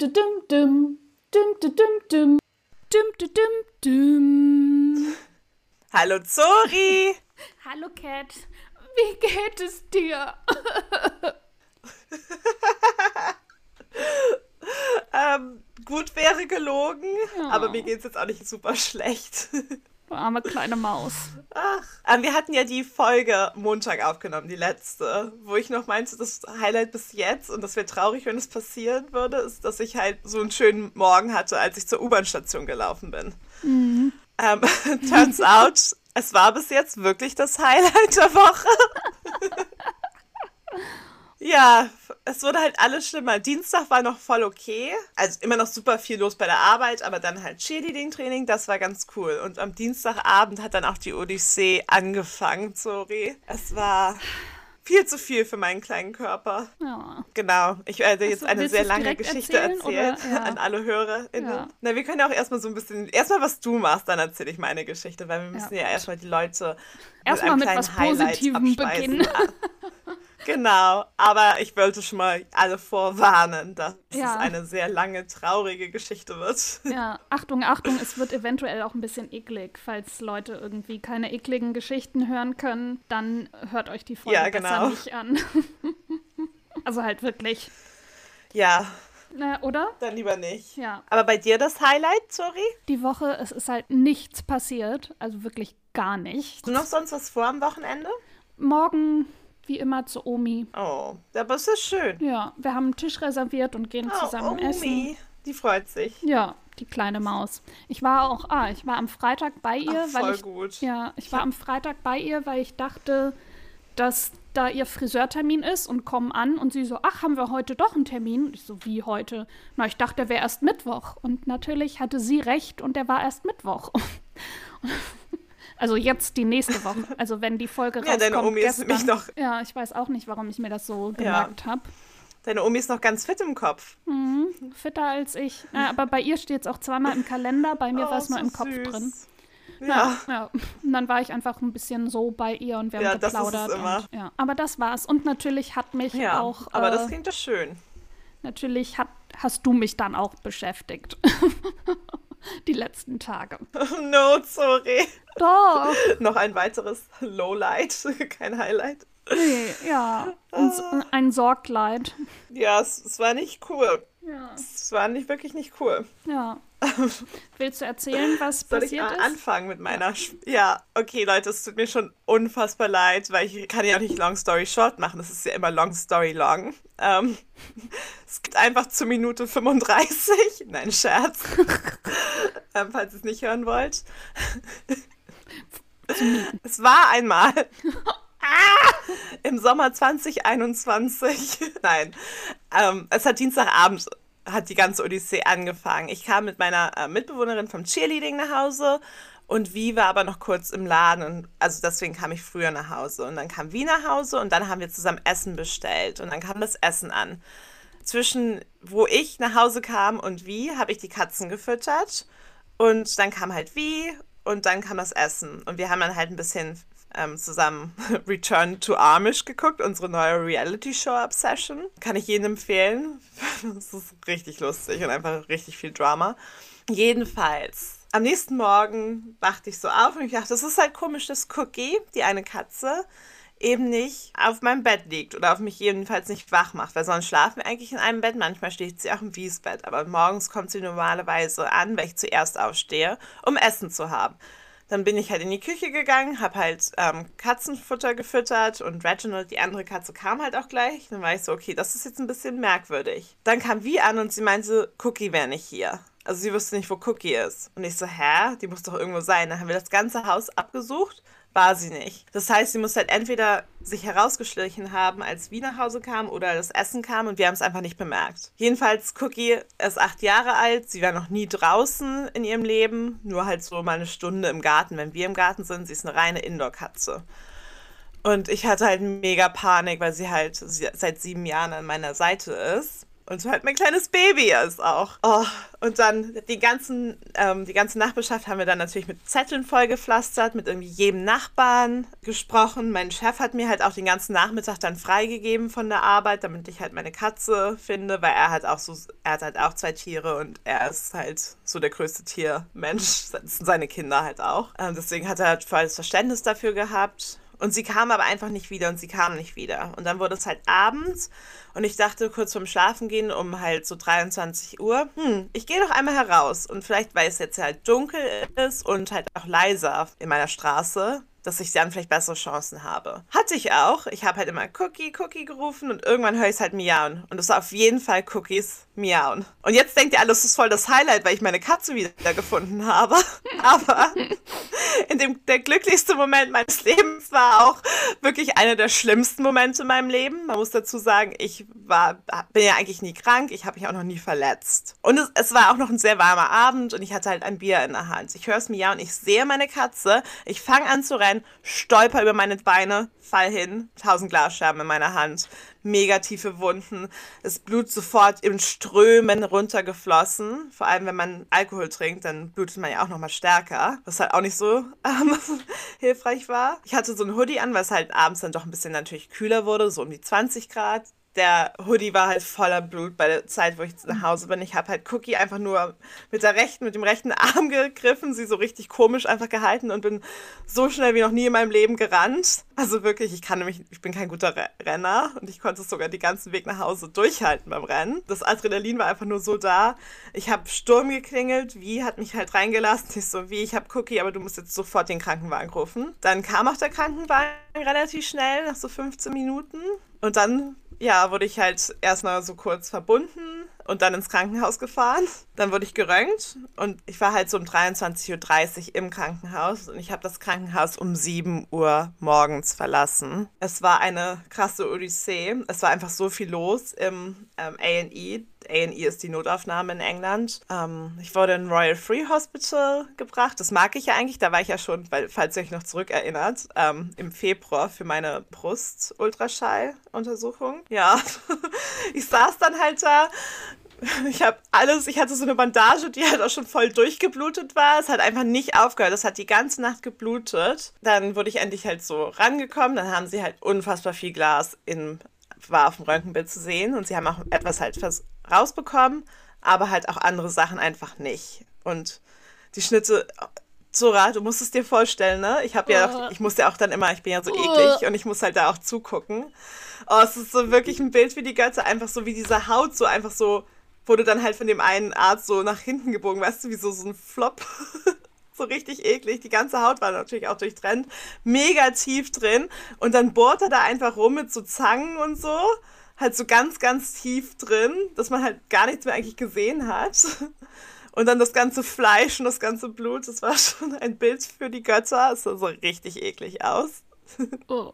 dum dum dum dum dum dum dum dum dum dum. Hallo Zori! Hallo Cat, wie geht es dir? ähm, gut wäre gelogen, Ja. aber mir geht's jetzt auch nicht super schlecht. Arme kleine Maus. Ach, ähm, wir hatten ja die Folge Montag aufgenommen, die letzte, wo ich noch meinte, das Highlight bis jetzt und das wäre traurig, wenn es passieren würde, ist, dass ich halt so einen schönen Morgen hatte, als ich zur U-Bahn-Station gelaufen bin. Ähm, turns out, es war bis jetzt wirklich das Highlight der Woche. Ja, es wurde halt alles schlimmer. Dienstag war noch voll okay. Also immer noch super viel los bei der Arbeit, aber dann halt Cheerleading-Training, das war ganz cool. Und am Dienstagabend hat dann auch die Odyssee angefangen, sorry. Es war viel zu viel für meinen kleinen Körper. Ja. Genau, ich werde jetzt Achso, eine sehr lange Geschichte erzählen, erzählen? Ja. an alle HörerInnen. Ja. Na, wir können ja auch erstmal so ein bisschen, erstmal was du machst, dann erzähle ich meine Geschichte, weil wir müssen ja, erstmal die Leute Erstmal einem mit kleinen was Highlight Positivem abspeisen. beginnen. Genau, aber ich wollte schon mal alle vorwarnen, dass Ja. es eine sehr lange, traurige Geschichte wird. Ja, Achtung, Achtung, es wird eventuell auch ein bisschen eklig. Falls Leute irgendwie keine ekligen Geschichten hören können, dann hört euch die Folge Ja, besser genau. nicht an. also halt wirklich. Ja, Na, oder? dann lieber nicht. Ja. Aber bei dir das Highlight, sorry? Die Woche, es ist halt nichts passiert. Also wirklich gar nichts. Hast du noch sonst was vor am Wochenende? Morgen, wie immer, zu Omi. Oh, aber es ist schön. Ja, wir haben einen Tisch reserviert und gehen Oh, zusammen Omi, essen. die freut sich. Ja, die kleine Maus. Ich war auch, ah, ich war am Freitag bei ihr, Ach, weil ich gut. Ja, ich war am Freitag bei ihr, weil ich dachte, dass da ihr Friseurtermin ist und kommen an und sie so, ach, haben wir heute doch einen Termin? Und ich so, wie heute? Na, ich dachte, der wäre erst Mittwoch. Und natürlich hatte sie recht und der war erst Mittwoch. Also jetzt die nächste Woche. Also wenn die Folge Ja, rauskommt deine Omi ist gestern. nämlich noch- Ja, ich weiß auch nicht, warum ich mir das so gemerkt habe. Deine Omi ist noch ganz fit im Kopf. Fitter als ich. Ja, aber bei ihr steht es auch zweimal im Kalender, bei mir Oh, war es nur so im Kopf süß. drin. Ja. Ja, und dann war ich einfach ein bisschen so bei ihr und wir haben Ja, ist geplaudert. immer. Und, ja. Aber das war's. Und natürlich hat mich Ja, auch, aber äh, das klingt doch schön. natürlich hat, hast du mich dann auch beschäftigt. Die letzten Tage. no, sorry. Doch. Noch ein weiteres Lowlight, kein Highlight. Nee, ja. Und so- ein Sorgleid. Ja, es, es war nicht cool. Ja. Es war nicht wirklich nicht cool. ja. Willst du erzählen, was Soll ich passiert mal ist? anfangen mit meiner... Sch ja, okay, Leute, es tut mir schon unfassbar leid, weil ich kann ja auch nicht Long Story Short machen. Das ist ja immer Long Story Long. Ähm, es gibt einfach zur Minute 35. Nein, Scherz. ähm, falls ihr es nicht hören wollt. es war einmal... Ah! Im Sommer 2021. Nein. Ähm, es hat Dienstagabend hat die ganze Odyssee angefangen. Ich kam mit meiner äh, Mitbewohnerin vom Cheerleading nach Hause und Wie war aber noch kurz im Laden. Und, also deswegen kam ich früher nach Hause. Und dann kam Wie nach Hause und dann haben wir zusammen Essen bestellt. Und dann kam das Essen an. Zwischen wo ich nach Hause kam und Wie habe ich die Katzen gefüttert. Und dann kam halt Wie und dann kam das Essen. Und wir haben dann halt ein bisschen ähm, zusammen Return to Amish geguckt, unsere neue Reality-Show Obsession. Kann ich jedem empfehlen. Das ist richtig lustig und einfach richtig viel Drama. Jedenfalls, am nächsten Morgen wachte ich so auf und ich dachte, das ist halt komisch, dass Cookie, die eine Katze, eben nicht auf meinem Bett liegt oder auf mich jedenfalls nicht wach macht, weil sonst schlafen wir eigentlich in einem Bett, manchmal steht sie auch im Wiesbett, aber morgens kommt sie normalerweise an, weil ich zuerst aufstehe, um Essen zu haben. Dann bin ich halt in die Küche gegangen, habe halt ähm, Katzenfutter gefüttert und Reginald, die andere Katze, kam halt auch gleich. Dann war ich so, okay, das ist jetzt ein bisschen merkwürdig. Dann kam Vi an und sie meinte, Cookie wäre nicht hier. Also sie wusste nicht, wo Cookie ist. Und ich so, hä? Die muss doch irgendwo sein. Dann haben wir das ganze Haus abgesucht. War sie nicht. Das heißt, sie muss halt entweder sich herausgeschlichen haben, als wir nach Hause kamen oder das Essen kam und wir haben es einfach nicht bemerkt. Jedenfalls, Cookie ist acht Jahre alt. Sie war noch nie draußen in ihrem Leben. Nur halt so mal eine Stunde im Garten, wenn wir im Garten sind. Sie ist eine reine Indoor-Katze. Und ich hatte halt mega Panik, weil sie halt seit sieben Jahren an meiner Seite ist. Und so halt mein kleines Baby ist auch. Oh, und dann die ganzen, ähm, die ganze Nachbarschaft haben wir dann natürlich mit Zetteln vollgepflastert, mit irgendwie jedem Nachbarn gesprochen. Mein Chef hat mir halt auch den ganzen Nachmittag dann freigegeben von der Arbeit, damit ich halt meine Katze finde, weil er hat auch so, er hat halt auch zwei Tiere und er ist halt so der größte Tiermensch, seine Kinder halt auch. Ähm, deswegen hat er halt volles Verständnis dafür gehabt. Und sie kam aber einfach nicht wieder und sie kam nicht wieder. Und dann wurde es halt abends und ich dachte kurz vorm Schlafen gehen um halt so 23 Uhr, hm, ich gehe doch einmal heraus und vielleicht, weil es jetzt halt dunkel ist und halt auch leiser in meiner Straße, dass ich dann vielleicht bessere Chancen habe. Hatte ich auch. Ich habe halt immer Cookie, Cookie gerufen und irgendwann höre ich es halt miauen. Und es war auf jeden Fall Cookies miauen. Und jetzt denkt ihr alles ist voll das Highlight, weil ich meine Katze wieder gefunden habe. Aber in dem der glücklichste Moment meines Lebens war auch wirklich einer der schlimmsten Momente in meinem Leben. Man muss dazu sagen, ich war, bin ja eigentlich nie krank, ich habe mich auch noch nie verletzt. Und es, es war auch noch ein sehr warmer Abend und ich hatte halt ein Bier in der Hand. Ich höre es miauen, ich sehe meine Katze, ich fange an zu rennen rein, stolper über meine Beine, fall hin, tausend Glasscherben in meiner Hand, mega tiefe Wunden, das Blut sofort im Strömen runtergeflossen. Vor allem, wenn man Alkohol trinkt, dann blutet man ja auch nochmal stärker, was halt auch nicht so ähm, hilfreich war. Ich hatte so ein Hoodie an, was halt abends dann doch ein bisschen natürlich kühler wurde, so um die 20 Grad der Hoodie war halt voller Blut bei der Zeit, wo ich nach Hause bin. Ich habe halt Cookie einfach nur mit der rechten, mit dem rechten Arm gegriffen, sie so richtig komisch einfach gehalten und bin so schnell wie noch nie in meinem Leben gerannt. Also wirklich, ich kann nämlich, ich bin kein guter Renner und ich konnte sogar den ganzen Weg nach Hause durchhalten beim Rennen. Das Adrenalin war einfach nur so da. Ich habe Sturm geklingelt, wie hat mich halt reingelassen. Ich so, wie, ich habe Cookie, aber du musst jetzt sofort den Krankenwagen rufen. Dann kam auch der Krankenwagen relativ schnell, nach so 15 Minuten. Und dann ja, wurde ich halt erstmal so kurz verbunden und dann ins Krankenhaus gefahren. Dann wurde ich geröntgt und ich war halt so um 23.30 Uhr im Krankenhaus und ich habe das Krankenhaus um 7 Uhr morgens verlassen. Es war eine krasse Odyssee. Es war einfach so viel los im ähm, A&E. A&E ist die Notaufnahme in England. Ähm, ich wurde in Royal Free Hospital gebracht. Das mag ich ja eigentlich. Da war ich ja schon, weil, falls ihr euch noch zurückerinnert, ähm, im Februar für meine Brust-Ultraschall-Untersuchung. Ja, ich saß dann halt da ich habe alles, ich hatte so eine Bandage, die halt auch schon voll durchgeblutet war. Es hat einfach nicht aufgehört. Es hat die ganze Nacht geblutet. Dann wurde ich endlich halt so rangekommen. Dann haben sie halt unfassbar viel Glas in, war auf dem Röntgenbild zu sehen und sie haben auch etwas halt rausbekommen, aber halt auch andere Sachen einfach nicht. Und die Schnitte, Zora, du musst es dir vorstellen, ne? Ich habe ja, oh. ich muss ja auch dann immer, ich bin ja so eklig und ich muss halt da auch zugucken. Oh, es ist so wirklich ein Bild wie die Götter, einfach so wie diese Haut so einfach so wurde dann halt von dem einen Arzt so nach hinten gebogen, weißt du, wie so, so ein Flop. so richtig eklig. Die ganze Haut war natürlich auch durchtrennt. Mega tief drin. Und dann bohrt er da einfach rum mit so Zangen und so halt so ganz, ganz tief drin, dass man halt gar nichts mehr eigentlich gesehen hat. Und dann das ganze Fleisch und das ganze Blut, das war schon ein Bild für die Götter. Es sah so richtig eklig aus. Oh.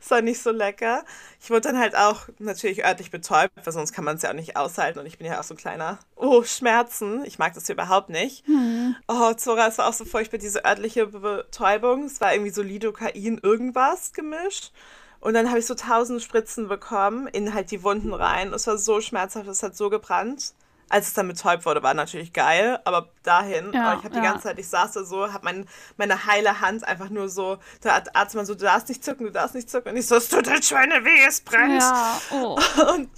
Das war nicht so lecker. Ich wurde dann halt auch natürlich örtlich betäubt, weil sonst kann man es ja auch nicht aushalten. Und ich bin ja auch so ein kleiner, oh, Schmerzen. Ich mag das hier überhaupt nicht. Hm. Oh, Zora, es war auch so furchtbar, diese örtliche Betäubung. Es war irgendwie so Lidocain irgendwas gemischt. Und dann habe ich so tausend Spritzen bekommen in halt die Wunden rein. Es war so schmerzhaft, es hat so gebrannt. Als es dann betäubt wurde, war natürlich geil, aber dahin, ja, ich habe die ja. ganze Zeit, ich saß da so, habe mein, meine heile Hand einfach nur so, der Arzt man so, du darfst nicht zucken, du darfst nicht zucken. Und ich so, es tut halt Schweine weh, es brennt. Ja, oh. Und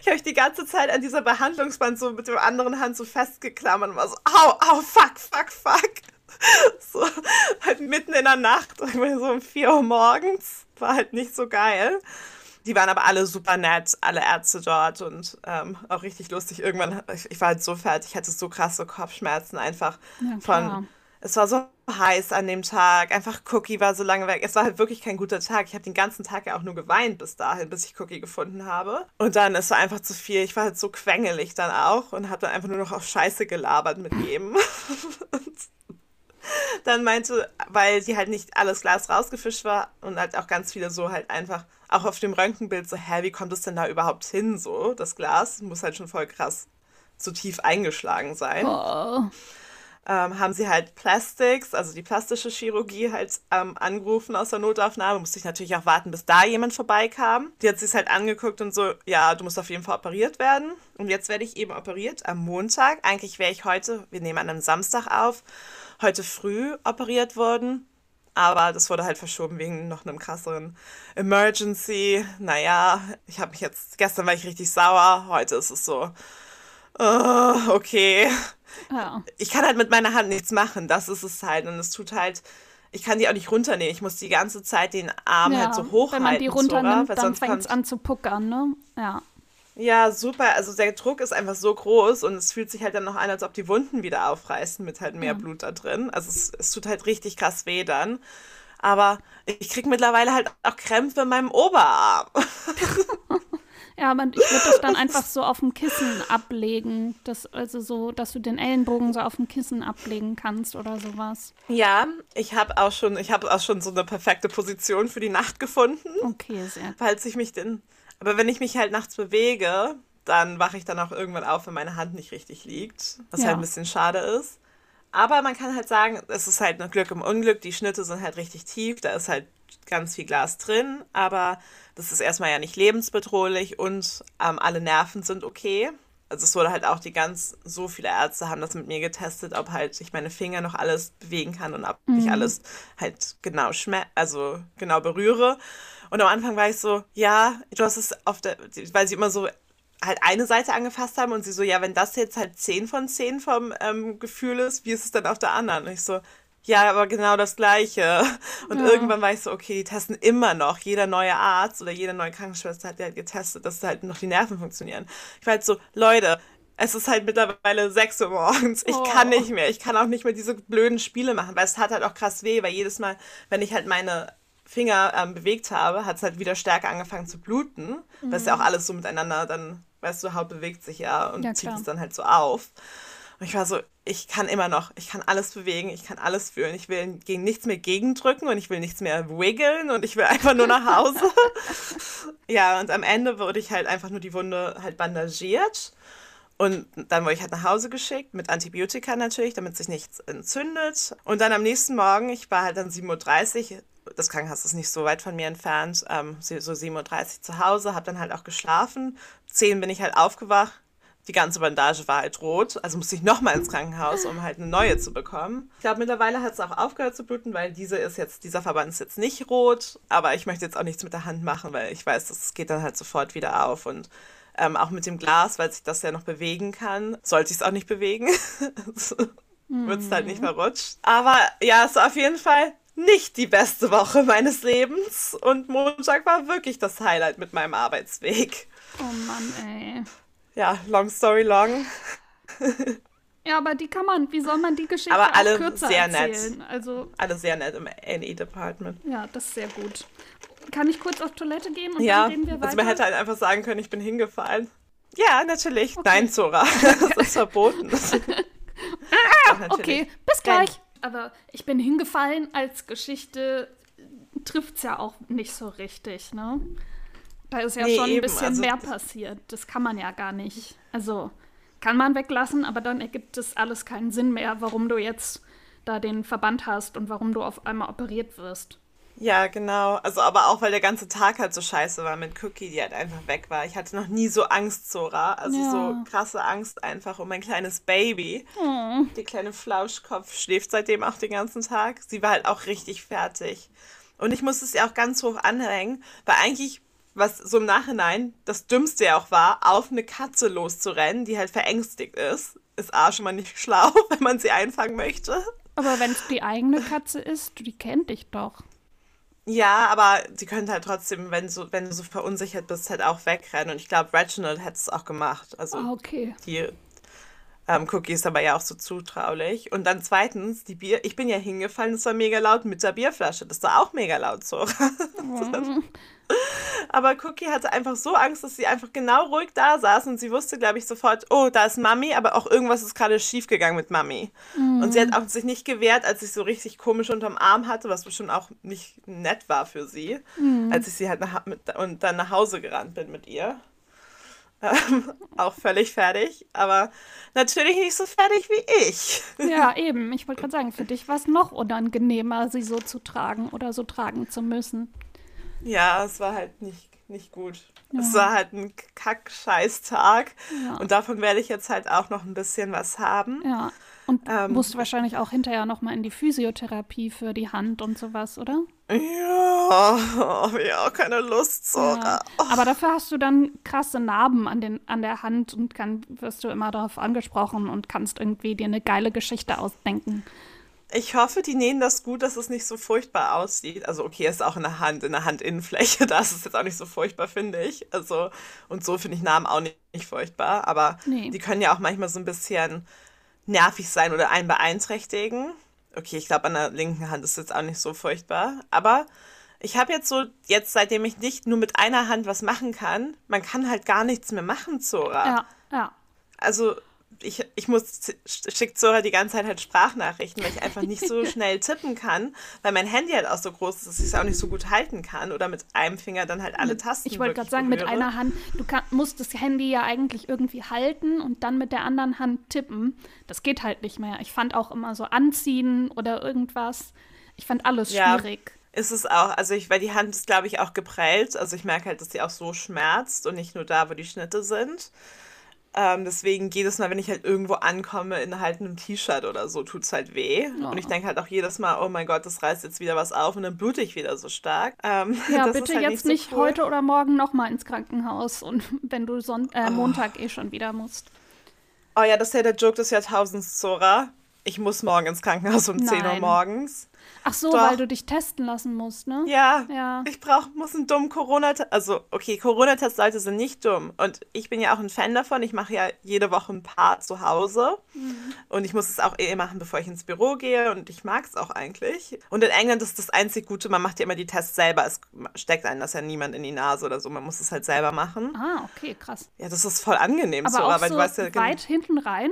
ich habe mich die ganze Zeit an dieser Behandlungsband so mit der anderen Hand so festgeklammert und war so, au, au, fuck, fuck, fuck. So, halt mitten in der Nacht, so um 4 Uhr morgens. War halt nicht so geil. Die waren aber alle super nett, alle Ärzte dort und ähm, auch richtig lustig. Irgendwann, ich, ich, war halt so fertig, ich hatte so krasse Kopfschmerzen einfach ja, von. Es war so heiß an dem Tag. Einfach Cookie war so lange weg. Es war halt wirklich kein guter Tag. Ich habe den ganzen Tag ja auch nur geweint bis dahin, bis ich Cookie gefunden habe. Und dann, es war einfach zu viel. Ich war halt so quengelig dann auch und habe dann einfach nur noch auf Scheiße gelabert mit jedem. dann meinte, weil sie halt nicht alles Glas rausgefischt war und halt auch ganz viele so halt einfach, auch auf dem Röntgenbild so, hä, wie kommt es denn da überhaupt hin, so, das Glas? Muss halt schon voll krass so tief eingeschlagen sein. Oh. ähm, haben sie halt Plastics, also die plastische Chirurgie, halt ähm, angerufen aus der Notaufnahme. Musste ich natürlich auch warten, bis da jemand vorbeikam. Die hat sich halt angeguckt und so, ja, du musst auf jeden Fall operiert werden. Und jetzt werde ich eben operiert am Montag. Eigentlich wäre ich heute, wir nehmen an einem Samstag auf, heute früh operiert worden. Aber das wurde halt verschoben wegen noch einem krasseren Emergency. Naja, ich habe mich jetzt, gestern war ich richtig sauer, heute ist es so, uh, okay. Ja. Ich kann halt mit meiner Hand nichts machen, das ist es halt. Und es tut halt, ich kann die auch nicht runternehmen. Ich muss die ganze Zeit den Arm ja, halt so hochhalten. Wenn man die runternimmt, dann fängt es an zu puckern, ne? Ja. Ja, super. Also der Druck ist einfach so groß und es fühlt sich halt dann noch an, als ob die Wunden wieder aufreißen mit halt mehr ja. Blut da drin. Also es, es tut halt richtig krass weh dann. Aber ich krieg mittlerweile halt auch Krämpfe in meinem Oberarm. ja, aber ich würde das dann einfach so auf dem Kissen ablegen. Das, also so, dass du den Ellenbogen so auf dem Kissen ablegen kannst oder sowas. Ja, ich habe auch schon, ich habe auch schon so eine perfekte Position für die Nacht gefunden. Okay, sehr. Falls ich mich denn aber wenn ich mich halt nachts bewege, dann wache ich dann auch irgendwann auf, wenn meine Hand nicht richtig liegt, was ja. halt ein bisschen schade ist. Aber man kann halt sagen, es ist halt ein Glück im Unglück. Die Schnitte sind halt richtig tief, da ist halt ganz viel Glas drin, aber das ist erstmal ja nicht lebensbedrohlich und ähm, alle Nerven sind okay. Also es wurde halt auch die ganz, so viele Ärzte haben das mit mir getestet, ob halt ich meine Finger noch alles bewegen kann und ob mhm. ich alles halt genau schme also genau berühre. Und am Anfang war ich so, ja, du hast es auf der, weil sie immer so halt eine Seite angefasst haben und sie so, ja, wenn das jetzt halt 10 von 10 vom ähm, Gefühl ist, wie ist es dann auf der anderen? Und ich so, ja, aber genau das Gleiche. Und ja. irgendwann war ich so, okay, die testen immer noch. Jeder neue Arzt oder jede neue Krankenschwester hat ja halt getestet, dass halt noch die Nerven funktionieren. Ich war halt so, Leute, es ist halt mittlerweile 6 Uhr morgens. Ich oh. kann nicht mehr. Ich kann auch nicht mehr diese blöden Spiele machen, weil es hat halt auch krass weh, weil jedes Mal, wenn ich halt meine Finger ähm, bewegt habe, hat es halt wieder stärker angefangen zu bluten. Mhm. Das ist ja auch alles so miteinander, dann, weißt du, Haut bewegt sich ja und ja, zieht es dann halt so auf. Und ich war so, ich kann immer noch, ich kann alles bewegen, ich kann alles fühlen. Ich will gegen nichts mehr gegendrücken und ich will nichts mehr wiggeln und ich will einfach nur nach Hause. ja, und am Ende wurde ich halt einfach nur die Wunde halt bandagiert. Und dann wurde ich halt nach Hause geschickt, mit Antibiotika natürlich, damit sich nichts entzündet. Und dann am nächsten Morgen, ich war halt dann 7.30 Uhr, das Krankenhaus ist nicht so weit von mir entfernt, ähm, so 7.30 Uhr zu Hause, habe dann halt auch geschlafen. 10 bin ich halt aufgewacht. Die ganze Bandage war halt rot, also musste ich nochmal ins Krankenhaus, um halt eine neue zu bekommen. Ich glaube, mittlerweile hat es auch aufgehört zu bluten, weil diese ist jetzt, dieser Verband ist jetzt nicht rot, aber ich möchte jetzt auch nichts mit der Hand machen, weil ich weiß, das geht dann halt sofort wieder auf und ähm, auch mit dem Glas, weil sich das ja noch bewegen kann, sollte ich es auch nicht bewegen. Wird es halt nicht verrutscht. Aber ja, es war auf jeden Fall nicht die beste Woche meines Lebens und Montag war wirklich das Highlight mit meinem Arbeitsweg. Oh Mann, ey. Ja, long story long. ja, aber die kann man, wie soll man die Geschichte aber alle kürzer sehr erzählen? Nett. Also, alle sehr nett im A&E-Department. Ja, das ist sehr gut. Kann ich kurz auf Toilette gehen und ja, dann reden wir weiter? Also man hätte halt einfach sagen können, ich bin hingefallen. Ja, natürlich. Okay. Nein, Zora. Das ist verboten. ah, okay, bis gleich. Aber ich bin hingefallen als Geschichte trifft es ja auch nicht so richtig, ne? Da ist ja nee, schon ein bisschen also, mehr passiert. Das kann man ja gar nicht. Also kann man weglassen, aber dann ergibt es alles keinen Sinn mehr, warum du jetzt da den Verband hast und warum du auf einmal operiert wirst. Ja, genau. Also, aber auch, weil der ganze Tag halt so scheiße war mit Cookie, die halt einfach weg war. Ich hatte noch nie so Angst, Zora. Also ja. so krasse Angst einfach um mein kleines Baby. Mhm. Die kleine Flauschkopf schläft seitdem auch den ganzen Tag. Sie war halt auch richtig fertig. Und ich musste es ja auch ganz hoch anhängen, weil eigentlich, was so im Nachhinein das Dümmste ja auch war, auf eine Katze loszurennen, die halt verängstigt ist, ist A schon mal nicht schlau, wenn man sie einfangen möchte. Aber wenn es die eigene Katze ist, die kennt dich doch. Ja, aber sie könnte halt trotzdem, wenn, so, wenn du so verunsichert bist, halt auch wegrennen. Und ich glaube, Reginald hätte es auch gemacht. Also ah, okay. die ähm, Cookie ist aber ja auch so zutraulich. Und dann zweitens, die Bier, ich bin ja hingefallen, das war mega laut mit der Bierflasche. Das war auch mega laut so. Aber Cookie hatte einfach so Angst, dass sie einfach genau ruhig da saß und sie wusste, glaube ich, sofort, oh, da ist Mami, aber auch irgendwas ist gerade schiefgegangen mit Mami. Mhm. Und sie hat auch sich nicht gewehrt, als ich so richtig komisch unterm Arm hatte, was bestimmt auch nicht nett war für sie, mhm. als ich sie halt nach, mit, und dann nach Hause gerannt bin mit ihr. Ähm, auch völlig fertig, aber natürlich nicht so fertig wie ich. Ja, eben. Ich wollte gerade sagen, für dich war es noch unangenehmer, sie so zu tragen oder so tragen zu müssen. Ja, es war halt nicht, nicht gut. Ja. Es war halt ein Kack-Scheiß-Tag. Ja. Und davon werde ich jetzt halt auch noch ein bisschen was haben. Ja. Und ähm, musst wahrscheinlich auch hinterher noch mal in die Physiotherapie für die Hand und sowas, oder? Ja, habe ich auch keine Lust so. Ja. Aber dafür hast du dann krasse Narben an, den, an der Hand und kann, wirst du immer darauf angesprochen und kannst irgendwie dir eine geile Geschichte ausdenken. Ich hoffe, die nähen das gut, dass es nicht so furchtbar aussieht. Also okay, es ist auch in der Hand, in der Handinnenfläche, da ist es jetzt auch nicht so furchtbar, finde ich. Also und so finde ich Namen auch nicht, nicht furchtbar, aber nee. die können ja auch manchmal so ein bisschen nervig sein oder einen beeinträchtigen. Okay, ich glaube, an der linken Hand ist jetzt auch nicht so furchtbar. Aber ich habe jetzt so, jetzt seitdem ich nicht nur mit einer Hand was machen kann, man kann halt gar nichts mehr machen, Zora. Ja, ja. Also ich, ich muss, schickt Zora die ganze Zeit halt Sprachnachrichten, weil ich einfach nicht so schnell tippen kann, weil mein Handy halt auch so groß ist, dass ich es auch nicht so gut halten kann oder mit einem Finger dann halt alle Tasten. Ich wollte gerade sagen, berühre. mit einer Hand, du kann, musst das Handy ja eigentlich irgendwie halten und dann mit der anderen Hand tippen. Das geht halt nicht mehr. Ich fand auch immer so anziehen oder irgendwas. Ich fand alles schwierig. Ja, ist es auch, also ich, weil die Hand ist, glaube ich, auch geprellt. Also ich merke halt, dass sie auch so schmerzt und nicht nur da, wo die Schnitte sind. Ähm, deswegen jedes Mal, wenn ich halt irgendwo ankomme in halt einem T-Shirt oder so, tut es halt weh. Oh. Und ich denke halt auch jedes Mal, oh mein Gott, das reißt jetzt wieder was auf und dann blute ich wieder so stark. Ähm, ja, bitte halt jetzt nicht, so cool. heute oder morgen nochmal ins Krankenhaus und wenn du Son äh, Montag oh. eh schon wieder musst. Oh ja, das ist ja der Joke des Jahrtausends, Zora. Ich muss morgen ins Krankenhaus um Nein. 10 Uhr morgens. Ach so, Doch. weil du dich testen lassen musst, ne? Ja. ja. Ich brauch, muss einen dummen Corona-Test. Also, okay, Corona-Test-Leute sind nicht dumm. Und ich bin ja auch ein Fan davon. Ich mache ja jede Woche ein paar zu Hause. Mhm. Und ich muss es auch eh machen, bevor ich ins Büro gehe. Und ich mag es auch eigentlich. Und in England ist das einzig Gute, man macht ja immer die Tests selber. Es steckt einem das ja niemand in die Nase oder so. Man muss es halt selber machen. Ah, okay, krass. Ja, das ist voll angenehm aber so. Auch weil so du weißt ja weit hinten rein?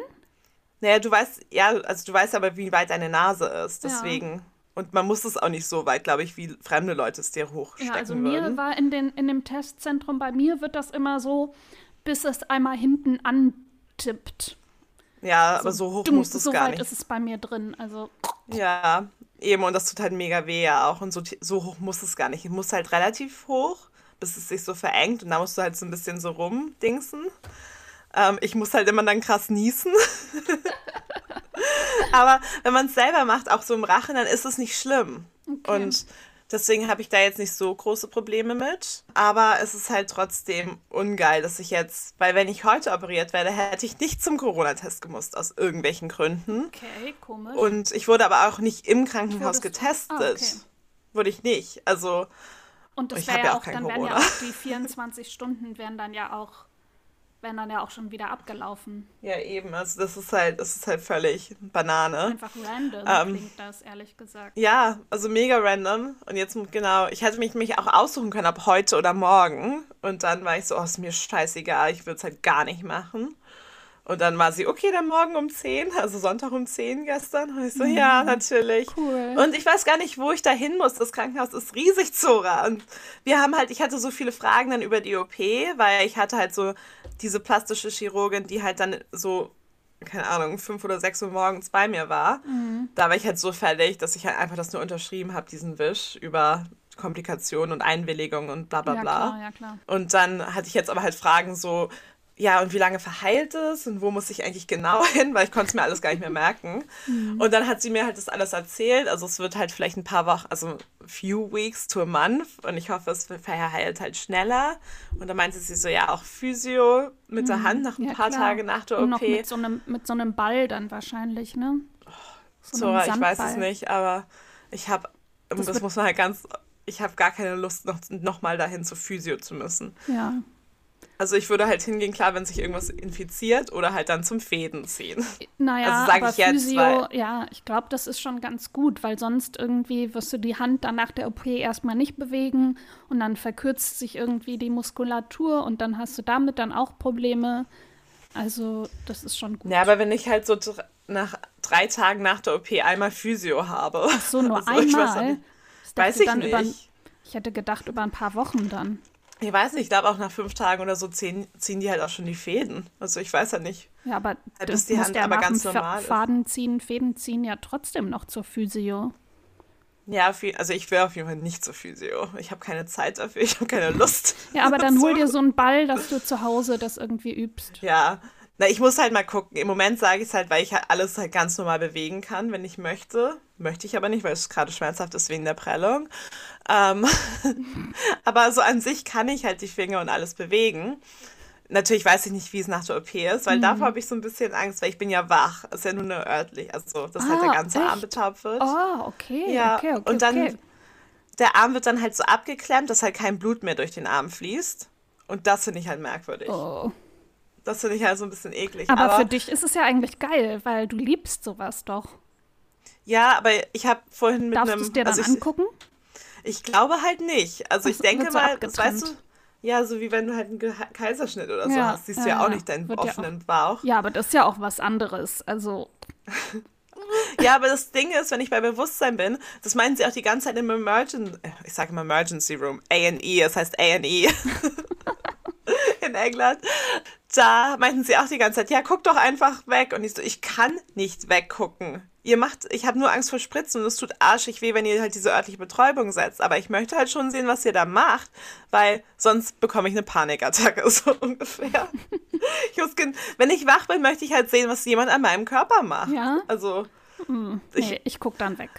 Naja, du weißt, ja, also du weißt aber, wie weit deine Nase ist. Deswegen. Ja. Und man muss es auch nicht so weit, glaube ich, wie fremde Leute es dir hochstecken Ja, also mir würden. war in, den, in dem Testzentrum, bei mir wird das immer so, bis es einmal hinten antippt. Ja, so aber so hoch muss es so gar nicht. So weit ist es bei mir drin, also. Ja, eben, und das tut halt mega weh ja auch. Und so, so hoch muss es gar nicht. Es muss halt relativ hoch, bis es sich so verengt. Und da musst du halt so ein bisschen so rumdingsen. Ähm, ich muss halt immer dann krass niesen. Aber wenn man es selber macht, auch so im Rachen, dann ist es nicht schlimm. Okay. Und deswegen habe ich da jetzt nicht so große Probleme mit. Aber es ist halt trotzdem ungeil, dass ich jetzt, weil wenn ich heute operiert werde, hätte ich nicht zum Corona-Test gemusst, aus irgendwelchen Gründen. Okay, komisch. Und ich wurde aber auch nicht im Krankenhaus getestet. Ah, okay. Wurde ich nicht. Also. Und das wäre ja auch, dann Corona. wären ja auch die 24 Stunden wären dann ja auch wären dann ja auch schon wieder abgelaufen. Ja, eben. Also das ist halt, das ist halt völlig Banane. Einfach random ähm, klingt das, ehrlich gesagt. Ja, also mega random. Und jetzt, genau, ich hätte mich, mich auch aussuchen können, ob heute oder morgen. Und dann war ich so, oh, ist mir scheißegal, ich würde es halt gar nicht machen. Und dann war sie, okay, dann morgen um 10, also Sonntag um 10 gestern. Und ich so, mhm. ja, natürlich. Cool. Und ich weiß gar nicht, wo ich da hin muss. Das Krankenhaus ist riesig, Zora. Und wir haben halt, ich hatte so viele Fragen dann über die OP, weil ich hatte halt so diese plastische Chirurgin, die halt dann so, keine Ahnung, fünf oder sechs Uhr morgens bei mir war. Mhm. Da war ich halt so fertig, dass ich halt einfach das nur unterschrieben habe, diesen Wisch über Komplikationen und Einwilligung und bla bla bla. Ja, klar, ja, klar. Und dann hatte ich jetzt aber halt Fragen so, ja, und wie lange verheilt es und wo muss ich eigentlich genau hin, weil ich konnte es mir alles gar nicht mehr merken. Mhm. Und dann hat sie mir halt das alles erzählt. Also es wird halt vielleicht ein paar Wochen, also few weeks to a month und ich hoffe, es verheilt halt schneller. Und dann meinte sie so, ja, auch Physio mit der mhm. Hand nach ein ja, paar klar. Tage nach der und OP. Noch mit so, einem, mit so einem Ball dann wahrscheinlich, ne? So, so ich weiß es nicht, aber ich habe, das, das muss man halt ganz, ich habe gar keine Lust, noch, noch mal dahin zu Physio zu müssen. Ja. Also ich würde halt hingehen, klar, wenn sich irgendwas infiziert oder halt dann zum Fäden ziehen. Naja, also aber ich jetzt, Physio, ja, ich glaube, das ist schon ganz gut, weil sonst irgendwie wirst du die Hand dann nach der OP erstmal nicht bewegen und dann verkürzt sich irgendwie die Muskulatur und dann hast du damit dann auch Probleme. Also das ist schon gut. Ja, aber wenn ich halt so nach drei Tagen nach der OP einmal Physio habe. Ach so, nur also einmal? Ich weiß, ich, weiß ich nicht. Über, ich hätte gedacht über ein paar Wochen dann. Ich weiß nicht, ich glaube auch nach fünf Tagen oder so ziehen, ziehen die halt auch schon die Fäden. Also ich weiß ja nicht. Ja, aber Halt, das die Hand der aber ganz normal ist. Faden ziehen, Fäden ziehen ja trotzdem noch zur Physio. Ja, also ich wäre auf jeden Fall nicht zur Physio. Ich habe keine Zeit dafür, ich habe keine Lust. Ja, aber dann hol dir so einen Ball, dass du zu Hause das irgendwie übst. Ja, na, ich muss halt mal gucken. Im Moment sage ich es halt, weil ich halt alles halt ganz normal bewegen kann, wenn ich möchte. Möchte ich aber nicht, weil es gerade schmerzhaft ist wegen der Prellung. Ähm, aber so an sich kann ich halt die Finger und alles bewegen. Natürlich weiß ich nicht, wie es nach der OP ist, weil davor habe ich so ein bisschen Angst, weil ich bin ja wach. Ist ja nur eine örtlich, also dass halt der Ah, ganze Arm echt? betaucht wird. Oh, okay, Ja, okay, okay. und dann okay. der Arm wird dann halt so abgeklemmt, dass halt kein Blut mehr durch den Arm fließt. Und das finde ich halt merkwürdig. Oh. Das finde ich halt so ein bisschen eklig. Aber, für dich ist es ja eigentlich geil, weil du liebst sowas doch. ja, aber ich habe vorhin mit Darfst du einem. es dir dann also ich, angucken? ich glaube halt nicht. Also ich Ach so, denke so mal, das weißt du, ja, so wie wenn du halt einen Ge Kaiserschnitt oder so Ja, hast, siehst du ja auch ja. nicht deinen Wird ja offenen Bauch. Ja, aber das ist ja auch was anderes. Also, Ja, aber das Ding ist, wenn ich bei Bewusstsein bin, das meinen sie auch die ganze Zeit im Emergency, ich sage immer Emergency Room, A&E, das heißt A&E in England. Da meinten sie auch die ganze Zeit, ja, guck doch einfach weg. Und ich so, ich kann nicht weggucken. Ihr macht, ich habe nur Angst vor Spritzen und es tut arschig weh, wenn ihr halt diese örtliche Betäubung setzt. Aber ich möchte halt schon sehen, was ihr da macht, weil sonst bekomme ich eine Panikattacke, so ungefähr. Ich muss, wenn ich wach bin, möchte ich halt sehen, was jemand an meinem Körper macht. Ja? Also, Ich- nee, ich guck dann weg.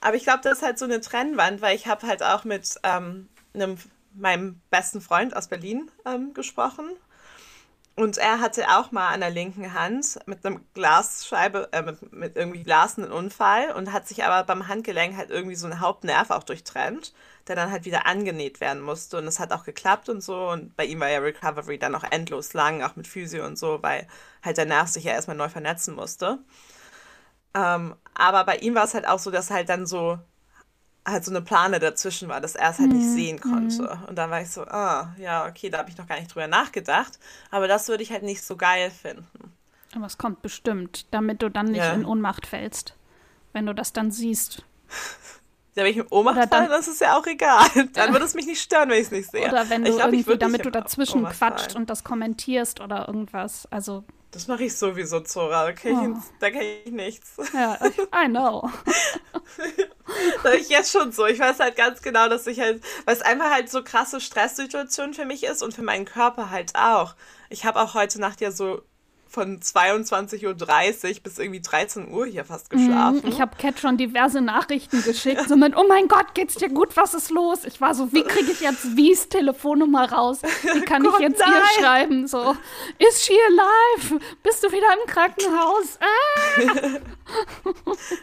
aber ich glaube, das ist halt so eine Trennwand, weil ich habe halt auch mit ähm, einem, meinem besten Freund aus Berlin ähm, gesprochen. Und er hatte auch mal an der linken Hand mit einem Glasscheibe, äh, mit, mit irgendwie Glas einen Unfall und hat sich aber beim Handgelenk halt irgendwie so ein Hauptnerv auch durchtrennt, der dann halt wieder angenäht werden musste. Und es hat auch geklappt und so. Und bei ihm war ja Recovery dann auch endlos lang, auch mit Physio und so, weil halt der Nerv sich ja erstmal neu vernetzen musste. Ähm, aber bei ihm war es halt auch so, dass halt dann so halt so eine Plane dazwischen war, dass er es halt nicht sehen konnte. Und dann war ich so, ah, ja, okay, da habe ich noch gar nicht drüber nachgedacht. Aber das würde ich halt nicht so geil finden. Aber es kommt bestimmt, damit du dann nicht Ja. in Ohnmacht fällst. Wenn du das dann siehst. Ja, wenn ich im Ohnmacht Oder dann- falle, das ist ja auch egal. Dann würde es mich nicht stören, wenn ich es nicht sehe. Oder wenn du ich glaub, irgendwie, damit du dazwischen quatscht und das kommentierst oder irgendwas. Also, Das mache ich sowieso, Zora. Da kenne ich, Oh. da kenn ich nichts. ja, I know. Das habe ich jetzt schon so. Ich weiß halt ganz genau, dass ich halt, weil es einfach halt so krasse Stresssituation für mich ist und für meinen Körper halt auch. Ich habe auch heute Nacht ja so von 22.30 Uhr bis irgendwie 13 Uhr hier fast geschlafen. Mhm, Ich habe Cat schon diverse Nachrichten geschickt, so mit, oh mein Gott, geht's dir gut, was ist los? Ich war so, wie kriege ich jetzt Wies Telefonnummer raus? Wie kann Gott, ich jetzt nein. ihr schreiben? So, is she alive? Bist du wieder im Krankenhaus? Ah!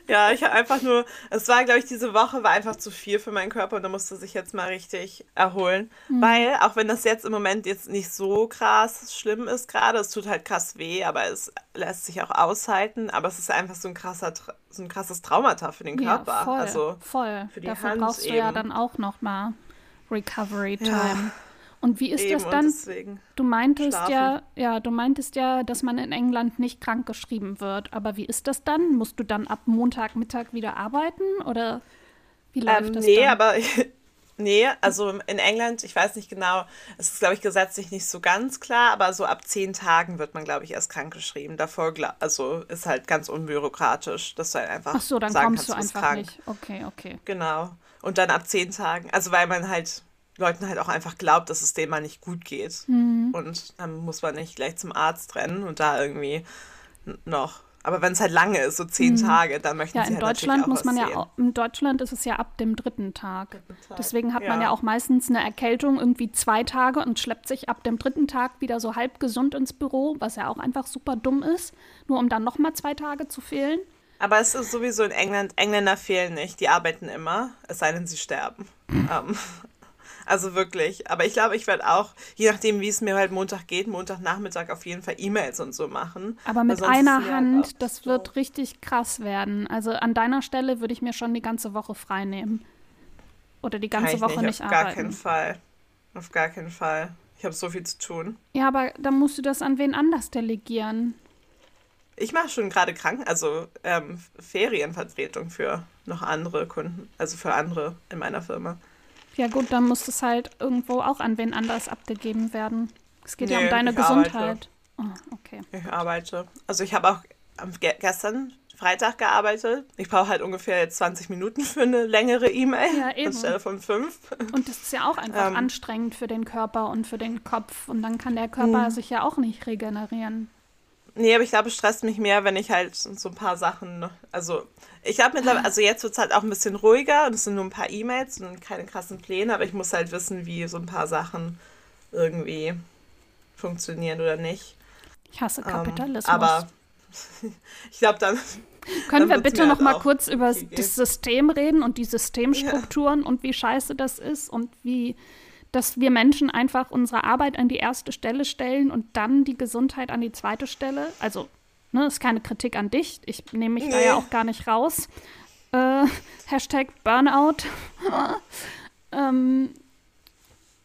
Ja, ich habe einfach nur, es war, glaube ich, diese Woche war einfach zu viel für meinen Körper und da musste sich jetzt mal richtig erholen. Weil, auch wenn das jetzt im Moment jetzt nicht so krass schlimm ist gerade, es tut halt krass weh, aber es lässt sich auch aushalten, aber es ist einfach so ein krasser, so ein krasses Traumata für den Körper. Ja, voll, Also, voll. für die Dafür Hand brauchst du ja dann auch noch mal Recovery Time. Ja. Und wie ist eben das dann? Du meintest Schlafen. ja, ja, du meintest ja, dass man in England nicht krank geschrieben wird. Aber wie ist das dann? Musst du dann ab Montagmittag wieder arbeiten oder wie läuft Ähm, das nee, dann? aber nee, also in England, ich weiß nicht genau, es ist, glaube ich, gesetzlich nicht so ganz klar, aber so ab zehn Tagen wird man, glaube ich, erst krankgeschrieben. Davor, gla- also ist halt ganz unbürokratisch, dass du halt einfach Ach so, dann sagen kommst kannst, du einfach krank. nicht. Okay, okay. Genau. Und dann ab zehn Tagen, also weil man halt Leuten halt auch einfach glaubt, dass es denen mal nicht gut geht. Mhm. Und dann muss man nicht gleich zum Arzt rennen und da irgendwie noch. Aber wenn es halt lange ist, so zehn Tage, dann möchten Mhm. Ja, sie in halt Deutschland muss man ja sehen. auch, in Deutschland ist es ja ab dem dritten Tag. Tag, Deswegen hat man ja. ja auch meistens eine Erkältung irgendwie zwei Tage und schleppt sich ab dem dritten Tag wieder so halb gesund ins Büro, was ja auch einfach super dumm ist, nur um dann nochmal zwei Tage zu fehlen. Aber es ist sowieso in England, Engländer fehlen nicht, die arbeiten immer, es sei denn, sie sterben. ähm, also wirklich. Aber ich glaube, ich werde auch, je nachdem, wie es mir halt Montag geht, Montagnachmittag auf jeden Fall E-Mails und so machen. Aber mit einer halt Hand, auch das so- wird richtig krass werden. Also an deiner Stelle würde ich mir schon die ganze Woche frei nehmen. Oder die ganze Woche nicht, nicht, auf gar arbeiten. keinen Fall. Auf gar keinen Fall. Ich habe so viel zu tun. Ja, aber dann musst du das an wen anders delegieren. Ich mache schon gerade Kranken, also ähm, Ferienvertretung für noch andere Kunden, also für andere in meiner Firma. Ja gut, dann muss es halt irgendwo auch an wen anders abgegeben werden. Es geht ja Nee, um deine Gesundheit. Oh, okay. Ich arbeite. Also ich habe auch gestern Freitag gearbeitet. Ich brauche halt ungefähr jetzt 20 Minuten für eine längere E-Mail Ja, eben. anstelle von fünf. Und das ist ja auch einfach Ähm. anstrengend für den Körper und für den Kopf. Und dann kann der Körper Mhm. sich ja auch nicht regenerieren. Nee, aber ich glaube, es stresst mich mehr, wenn ich halt so ein paar Sachen, also ich glaube mittlerweile, also jetzt wird es halt auch ein bisschen ruhiger und es sind nur ein paar E-Mails und keine krassen Pläne, aber ich muss halt wissen, wie so ein paar Sachen irgendwie funktionieren oder nicht. Ich hasse Ähm, Kapitalismus. aber ich glaube dann, Können dann wir bitte mir noch halt mal kurz über das System reden und die Systemstrukturen und wie scheiße das ist und wie, dass wir Menschen einfach unsere Arbeit an die erste Stelle stellen und dann die Gesundheit an die zweite Stelle? Also, ne, ist keine Kritik an dich. Ich nehme mich da Nee. ja auch gar nicht raus. Äh, Hashtag Burnout. ähm,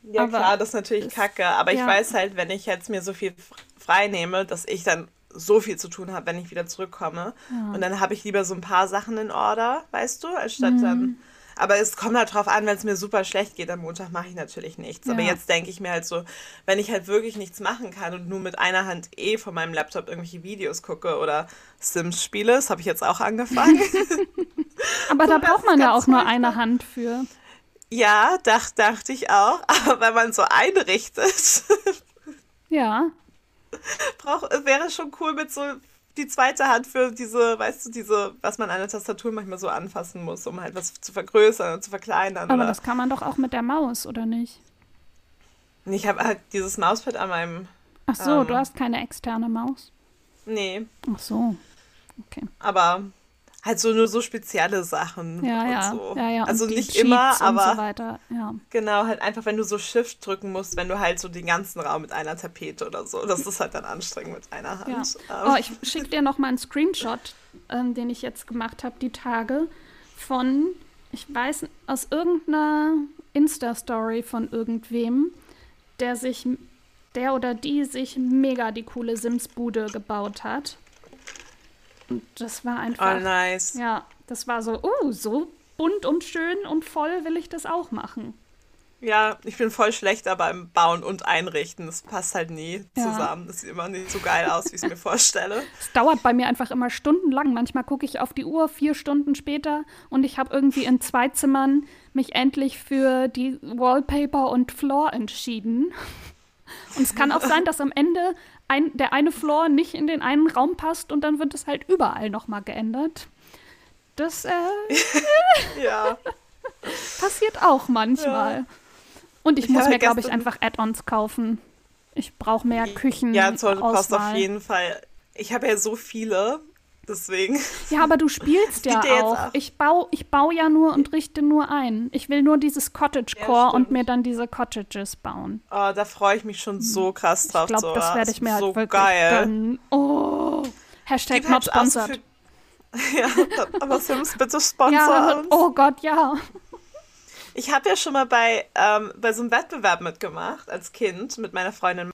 ja Aber klar, das ist natürlich es- kacke, aber ich ja. weiß halt, wenn ich jetzt mir so viel frei nehme, dass ich dann so viel zu tun habe, wenn ich wieder zurückkomme. Und dann habe ich lieber so ein paar Sachen in Order, weißt du, anstatt Mhm. dann. Aber es kommt halt drauf an, wenn es mir super schlecht geht am Montag, mache ich natürlich nichts. Aber Ja. jetzt denke ich mir halt so, wenn ich halt wirklich nichts machen kann und nur mit einer Hand eh von meinem Laptop irgendwelche Videos gucke oder Sims spiele, das habe ich jetzt auch angefangen. aber da das braucht man ja auch nur eine Hand für. ja, dach, dachte ich auch. Aber wenn man so einrichtet, Ja, brauch, wäre schon cool mit so die zweite Hand für diese, weißt du, diese, was man an der Tastatur manchmal so anfassen muss, um halt was zu vergrößern und zu verkleinern. aber das kann man doch auch mit der Maus, oder nicht? ich habe halt dieses Mauspad an meinem, Ach so, Ähm. du hast keine externe Maus. nee, Ach so. Okay. aber halt so nur so spezielle Sachen Ja, und ja. so. ja, ja. und Also die nicht immer, und aber so weiter. Ja. genau, halt einfach, wenn du so Shift drücken musst, wenn du halt so den ganzen Raum mit einer Tapete oder so, das ist halt dann anstrengend mit einer Ja. Hand. Ähm, Oh, ich schicke dir noch mal einen Screenshot, ähm, den ich jetzt gemacht habe, die Tage, von, ich weiß, aus irgendeiner Insta-Story von irgendwem, der sich, der oder die sich mega die coole Sims-Bude gebaut hat. Und das war einfach, oh, nice. ja, das war so, oh, so bunt und schön und voll will ich das auch machen. Ja, ich bin voll schlecht aber im Bauen und Einrichten. Das passt halt nie Ja. zusammen. Das sieht immer nicht so geil aus, wie ich es mir vorstelle. Es dauert bei mir einfach immer stundenlang. Manchmal gucke ich auf die Uhr vier Stunden später und ich habe irgendwie in zwei Zimmern mich endlich für die Wallpaper und Floor entschieden. Und es kann auch sein, dass am Ende ein, der eine Floor nicht in den einen Raum passt und dann wird es halt überall nochmal geändert. Das äh, Ja. passiert auch manchmal. Und ich, Ich muss mir, glaube ich, einfach Add-ons kaufen. Ich brauche mehr Küchen. Ja, Zoll, brauchst auf jeden Fall. Ich habe ja so viele, deswegen. Ja, aber du spielst ja auch. auch. Ich baue ich bau ja nur und richte nur ein. Ich will nur dieses Cottagecore Ja, und mir dann diese Cottages bauen. Oh, da freue ich mich schon so krass drauf. Ich glaube, so, das werde ich mir so halt wirklich geil. gönnen. Oh. Hashtag Gib not halt sponsored. für- Ja, aber Sims bitte sponsor Ja, uns. oh Gott, ja. Ich habe ja schon mal bei, ähm, bei so einem Wettbewerb mitgemacht als Kind mit meiner Freundin,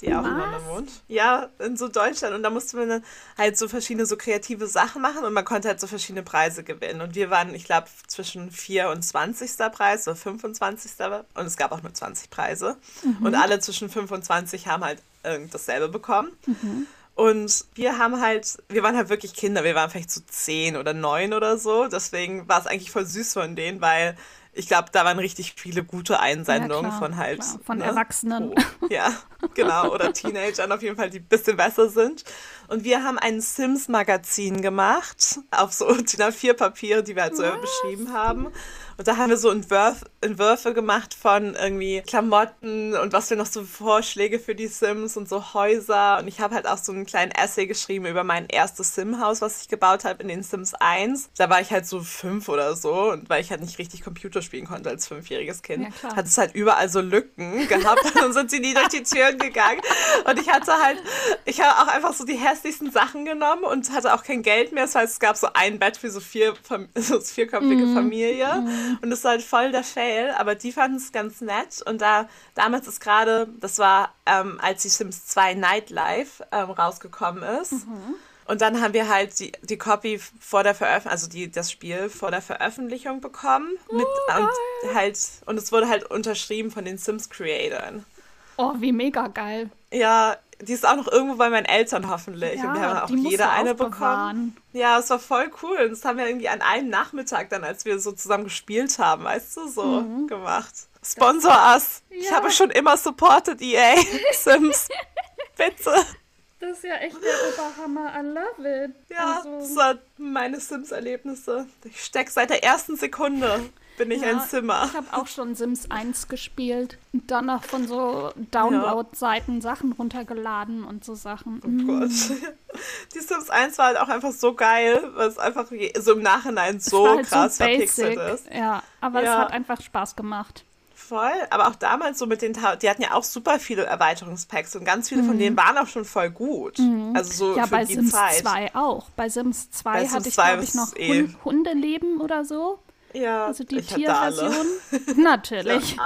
die auch in Was? London wohnt. Ja, in so Deutschland. Und da musste man dann halt so verschiedene so kreative Sachen machen und man konnte halt so verschiedene Preise gewinnen. Und wir waren, ich glaube, zwischen 4 und 20. Preis oder 25. Und es gab auch nur 20 Preise. Und alle zwischen 5 und 20 haben halt irgend dasselbe bekommen. Und wir haben halt, wir waren halt wirklich Kinder, wir waren vielleicht so zehn oder neun oder so. Deswegen war es eigentlich voll süß von denen, weil ich glaube, da waren richtig viele gute Einsendungen Ja, klar, von halt. klar, von ne? Erwachsenen. Oh, ja, genau. Oder Teenagern auf jeden Fall, die ein bisschen besser sind. Und wir haben ein Sims-Magazin gemacht auf so DIN A4-Papier, die wir halt so beschrieben haben. Und da haben wir so Entwürf, Entwürfe gemacht von irgendwie Klamotten und was wir noch so Vorschläge für die Sims und so Häuser. Und ich habe halt auch so einen kleinen Essay geschrieben über mein erstes Sim-Haus, was ich gebaut habe in den Sims 1. Da war ich halt so fünf oder so und weil ich halt nicht richtig Computer spielen konnte als fünfjähriges Kind, Ja, hat es halt überall so Lücken gehabt und dann sind sie nie durch die Türen gegangen. Und ich hatte halt, ich habe auch einfach so die hässlichsten Sachen genommen und hatte auch kein Geld mehr. Das heißt, es gab so ein Bett für so vier, so vierköpfige Mhm. Familie. Und es war halt voll der Fail, aber die fanden es ganz nett. Und da, damals ist gerade, das war, ähm, als die Sims 2 Nightlife ähm, rausgekommen ist. Mhm. Und dann haben wir halt die, die Copy vor der Veröffentlichung, also die, das Spiel vor der Veröffentlichung bekommen. Mit, Oh, und, halt, und es wurde halt unterschrieben von den Sims-Creatoren. Oh, wie mega geil. Ja, die ist auch noch irgendwo bei meinen Eltern hoffentlich. und wir haben auch jeder eine bekommen. Ja, es war voll cool. Und das haben wir irgendwie an einem Nachmittag dann, als wir so zusammen gespielt haben, weißt du, so gemacht. Sponsor us. Ich Mhm. Ja. habe schon immer supported EA Sims. Bitte. Das ist ja echt der Oberhammer. I love it. Ja, Also, das waren meine Sims-Erlebnisse. Ich steck seit der ersten Sekunde bin ich Ja, ein Zimmer. Ich habe auch schon Sims 1 gespielt und dann noch von so Download-Seiten Sachen runtergeladen und so Sachen. Oh Mm. Gott. Die Sims 1 war halt auch einfach so geil, weil es einfach so im Nachhinein Es so halt krass so verpixelt ist. Ja, aber es Ja. hat einfach Spaß gemacht. Voll, aber auch damals so mit den, Ta die hatten ja auch super viele Erweiterungspacks und ganz viele von denen waren auch schon voll gut. Also so Mhm. ja, für bei die Sims Zeit. 2 auch. Bei Sims 2 Bei hatte Sims ich, 2 glaube ich, noch eh- Hund Hundeleben oder so. Ja, Also die. Tierversion. Natürlich.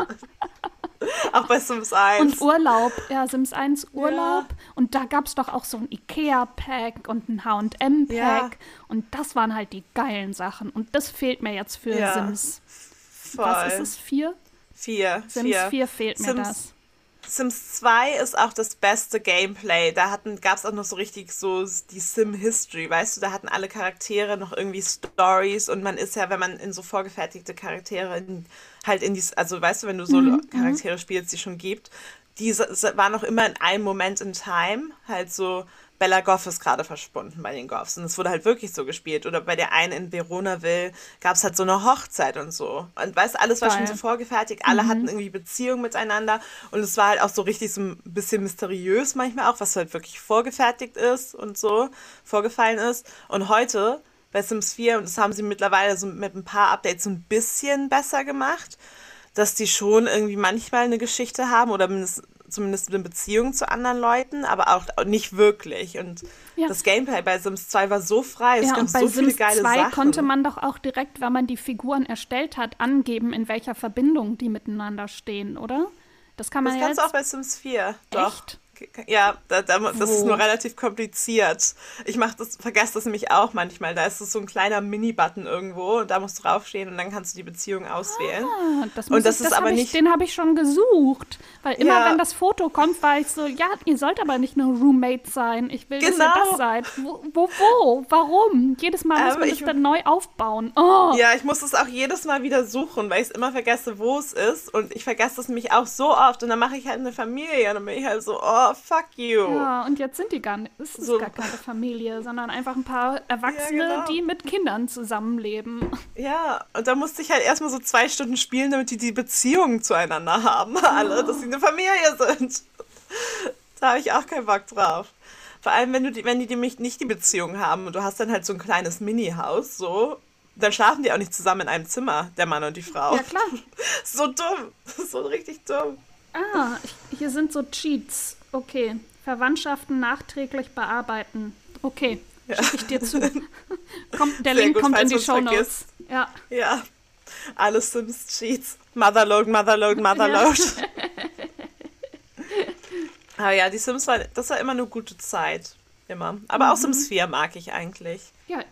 Auch bei Sims 1. Und Urlaub. Ja, Sims 1 Urlaub. Und da gab es doch auch so ein Ikea-Pack und ein H&M-Pack. Ja. Und das waren halt die geilen Sachen. Und das fehlt mir jetzt für Ja, Sims. Voll. Was ist es? Vier? Vier. Sims vier. 4 fehlt mir Sims- das. Sims 2 ist auch das beste Gameplay. Da gab es auch noch so richtig so die Sim-History, weißt du, da hatten alle Charaktere noch irgendwie Stories und man ist ja, wenn man in so vorgefertigte Charaktere in, halt in die, also weißt du, wenn du so Mhm, Charaktere spielst, die schon gibt, die waren noch immer in einem Moment in Time, halt so Bella Goff ist gerade verschwunden bei den Goffs und es wurde halt wirklich so gespielt. Oder bei der einen in Verona will, gab es halt so eine Hochzeit und so. Und weißt du, alles war schon Geil. so vorgefertigt, alle hatten irgendwie Beziehungen miteinander und es war halt auch so richtig so ein bisschen mysteriös manchmal auch, was halt wirklich vorgefertigt ist und so vorgefallen ist. Und heute bei Sims 4, und das haben sie mittlerweile so mit ein paar Updates so ein bisschen besser gemacht, dass die schon irgendwie manchmal eine Geschichte haben oder mindest, zumindest eine Beziehung zu anderen Leuten, aber auch nicht wirklich. Und Ja. das Gameplay bei Sims 2 war so frei, es Ja, gab und bei so viele Sims geile 2 Sachen. konnte man doch auch direkt, wenn man die Figuren erstellt hat, angeben, in welcher Verbindung die miteinander stehen, oder? Das kann man das ja kannst du auch bei Sims 4. Doch. Echt? Ja, da, da, das ist Wo? nur relativ kompliziert. Ich mach das, vergesse das nämlich auch manchmal. Da ist es so ein kleiner Mini-Button irgendwo und da musst du draufstehen und dann kannst du die Beziehung auswählen. Ah, das Und muss das ich, ist das aber ich, nicht- Den habe ich schon gesucht. Weil immer, Ja. wenn das Foto kommt, war ich so, ja, ihr sollt aber nicht nur Roommate sein. Ich will, dass Genau. ihr das seid. Wo, wo, wo? Warum? Jedes Mal muss Aber man ich- das dann neu aufbauen. Oh. Ja, ich muss es auch jedes Mal wieder suchen, weil ich es immer vergesse, wo es ist. Und ich vergesse es nämlich auch so oft. Und dann mache ich halt eine Familie und dann bin ich halt so, oh, fuck you. Ja, und jetzt sind die gar nicht, es ist So. gar keine Familie, sondern einfach ein paar Erwachsene, Ja, genau. die mit Kindern zusammenleben. Ja, und da musste ich halt erstmal so zwei Stunden spielen, damit die die Beziehungen zueinander haben, alle, dass sie eine Familie sind. Da habe ich auch keinen Bock drauf. Vor allem, wenn, du die, wenn die nämlich nicht die Beziehung haben und du hast dann halt so ein kleines Mini-Haus, so, dann schlafen die auch nicht zusammen in einem Zimmer, der Mann und die Frau. Ja, klar. So dumm. So richtig dumm. Ah, hier sind so Cheats. Okay. Verwandtschaften nachträglich bearbeiten. Okay, schicke ich dir zu. Komm, der Sehr Link gut, kommt in die Show Notes. Ja. Ja. Alle Sims-Cheats. Motherload, Motherload, Motherload. Aber ja, die Sims war, das war immer eine gute Zeit. Immer. Aber auch Mhm. Sims 4 mag ich eigentlich. Ja,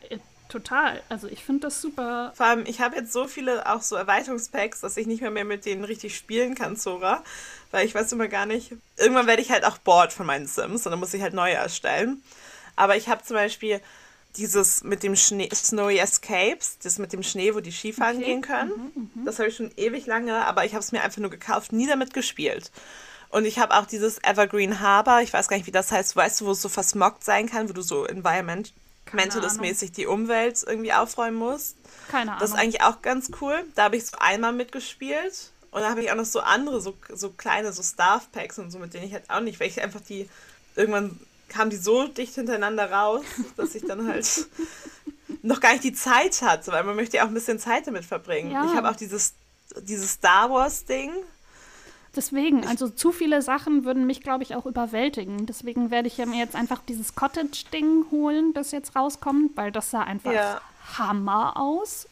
total. Also ich finde das super. Vor allem, ich habe jetzt so viele auch so Erweiterungspacks, dass ich nicht mehr, mehr mit denen richtig spielen kann, Zora. Weil ich weiß immer gar nicht. Irgendwann werde ich halt auch bored von meinen Sims und dann muss ich halt neue erstellen. Aber ich habe zum Beispiel dieses mit dem Schnee, Snowy Escapes, das mit dem Schnee, wo die Skifahren Okay. gehen können. Das habe ich schon ewig lange, aber ich habe es mir einfach nur gekauft, nie damit gespielt. Und ich habe auch dieses Evergreen Harbor, ich weiß gar nicht, wie das heißt, weißt du, wo es so versmoggt sein kann, wo du so environmentalist-mäßig die Umwelt irgendwie aufräumen musst. Keine Ahnung. Das ist eigentlich auch ganz cool. Da habe ich so einmal mitgespielt. Und da habe ich auch noch so andere, so, so kleine, so Staff-Packs und so, mit denen ich halt auch nicht, weil ich einfach die, irgendwann kamen die so dicht hintereinander raus, dass ich dann halt noch gar nicht die Zeit hatte, weil man möchte ja auch ein bisschen Zeit damit verbringen. Ja. Ich habe auch dieses, dieses Star Wars-Ding. Deswegen, also zu viele Sachen würden mich, glaube ich, auch überwältigen. Deswegen werde ich ja mir jetzt einfach dieses Cottage-Ding holen, das jetzt rauskommt, weil das sah einfach Ja. Hammer aus.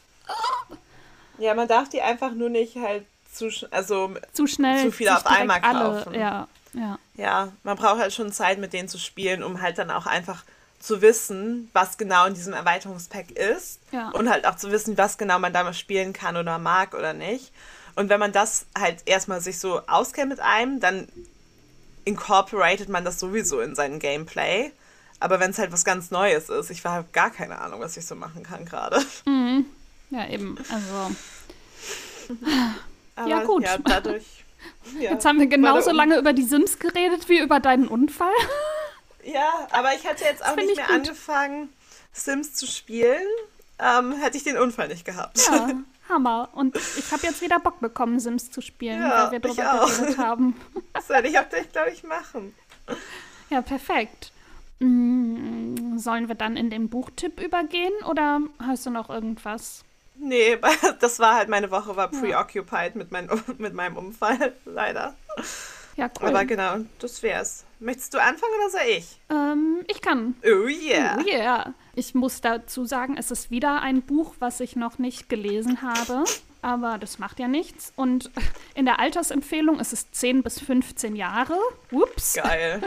Ja, man darf die einfach nur nicht halt zu, also Zu schnell. Zu viel auf einmal direkt alle, kaufen. Ja, ja. Ja, man braucht halt schon Zeit, mit denen zu spielen, um halt dann auch einfach zu wissen, was genau in diesem Erweiterungspack ist Ja. und halt auch zu wissen, was genau man damit spielen kann oder mag oder nicht. Und wenn man das halt erstmal sich so auskennt mit einem, dann incorporated man das sowieso in sein Gameplay. Aber wenn es halt was ganz Neues ist, ich habe gar keine Ahnung, was ich so machen kann gerade. Ja, eben. Also, Aber Ja, gut. Ja, dadurch. Ja, jetzt haben wir genauso lange über die Sims geredet wie über deinen Unfall. Ja, aber ich hatte jetzt auch nicht ich mehr gut. angefangen, Sims zu spielen, ähm, hätte ich den Unfall nicht gehabt. Ja, Hammer. Und ich habe jetzt wieder Bock bekommen, Sims zu spielen, Ja, weil wir drüber auch. geredet haben. Das werde ich auch gleich, glaube ich, machen. Ja, perfekt. Mm, Sollen wir dann in den Buchtipp übergehen oder hast du noch irgendwas? Nee, das war halt meine Woche, war preoccupied mit, mein, mit meinem Unfall, leider. Ja, cool. Aber genau, das wär's. Möchtest du anfangen oder soll ich? ähm, ich kann. Oh yeah. Oh yeah. Ich muss dazu sagen, es ist wieder ein Buch, was ich noch nicht gelesen habe. Aber das macht ja nichts. Und in der Altersempfehlung ist es 10 bis 15 Jahre. Ups. Geil.